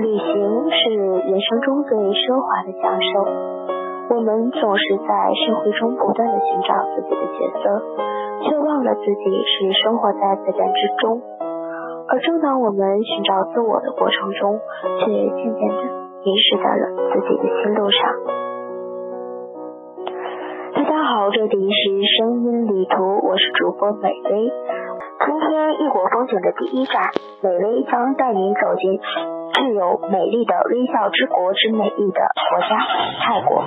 旅行是人生中最奢华的享受。我们总是在社会中不断的寻找自己的角色，却忘了自己是生活在自然之中。而正当我们寻找自我的过程中，却渐渐的迷失在了自己的心路上。大家好，这里是声音旅途，我是主播美薇。今天异国风景的第一站，美薇将带您走进具有美丽的微笑之国之美丽的国家——泰国。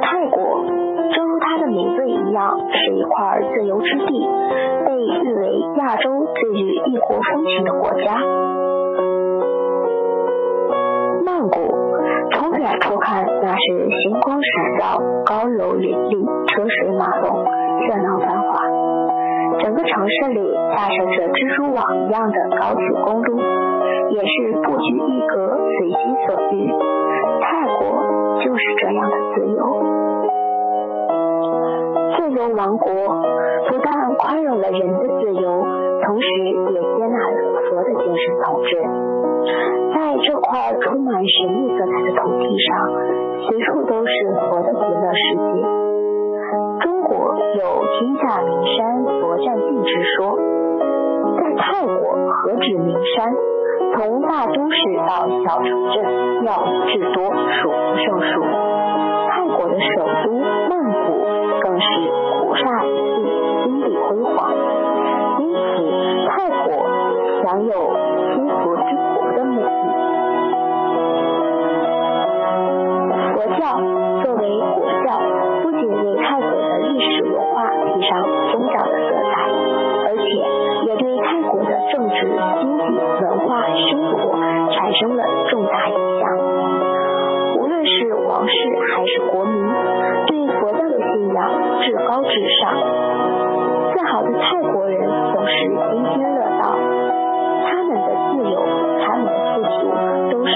泰国，正如它的名字一样，是一块自由之地，被誉为亚洲最具异国风情的国家。曼谷。从远处看，那是星光闪耀、高楼林立、车水马龙、热闹繁华。城市里架设着蜘蛛网一样的高速公路，也是不拘一格、随心所欲。泰国就是这样的自由。自由王国不但宽容了人的自由，同时也接纳了佛的精神统治。在这块充满神秘色彩的土地上，随处都是佛的极乐世界。“天下名山佛占尽”之说，在泰国何止名山，从大都市到小城镇，庙宇至多，数不胜数。泰国的首都曼谷更是古刹林立，金碧辉煌，因此泰国享有。金佛之国”的美誉。佛教作为国教，不仅为泰国的历史文化披上宗教的色彩，而且也对泰国的政治、经济、文化、生活产生了重大影响。无论是皇室还是国民，对佛教的信仰至高至上。自豪的泰国人总是津津乐道，他们的自由，他们的富足，都是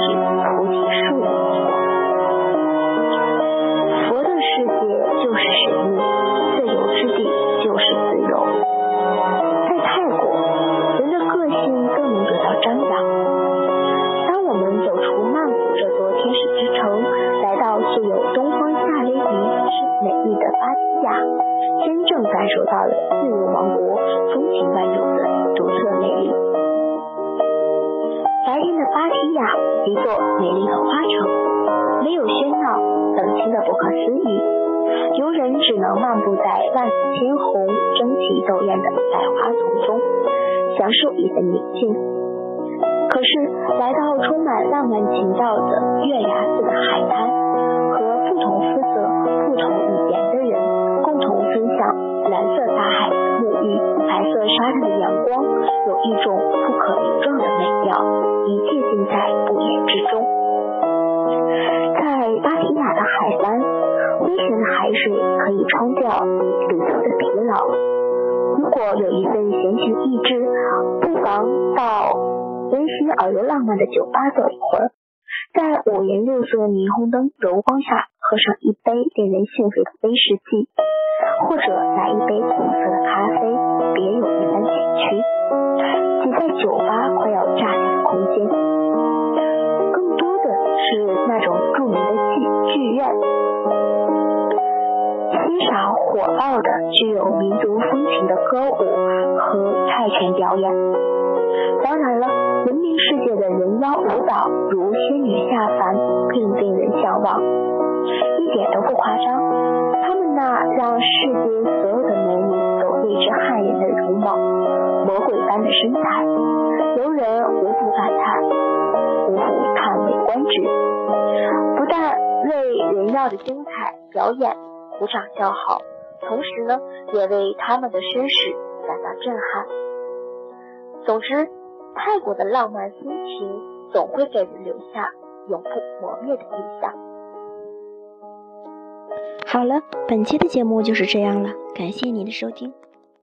真正感受到了自由王国风情万种的独特魅力。白天的芭提雅，一座美丽的花城，没有喧闹，冷清的不可思议。游人只能漫步在万紫千红、争奇斗艳的百花丛中，享受一份宁静。可是，来到充满浪漫情调的月牙寺的海滩，和不同肤色、不同语言的人分享。蓝色大海沐浴，白色沙滩的阳光，有一种不可名状的美妙，一切尽在不言之中。在芭提雅的海湾，微咸的海水可以冲掉旅途的疲劳。如果有一份闲情逸致，不妨到温馨而又浪漫的酒吧走一会儿，在五颜六色的霓虹灯柔光下，喝上一杯令人兴奋的威士忌。杯苦涩的咖啡，别有一番情趣。挤在酒吧快要炸开的空间，更多的是那种著名的剧剧院，欣赏火爆的具有民族风情的歌舞和泰拳表演。当然了，闻名世界的人妖舞蹈如仙女下凡，更令人向往，一点都不夸张。那让世间所有的美女都为之汗颜的容貌，魔鬼般的身材，游人无不感叹，无不叹为观止。不但为人妖的精彩表演鼓掌叫好，同时呢，也为他们的身世感到震撼。总之，泰国的浪漫风情总会给人留下永不磨灭的印象。好了，本期的节目就是这样了，感谢您的收听。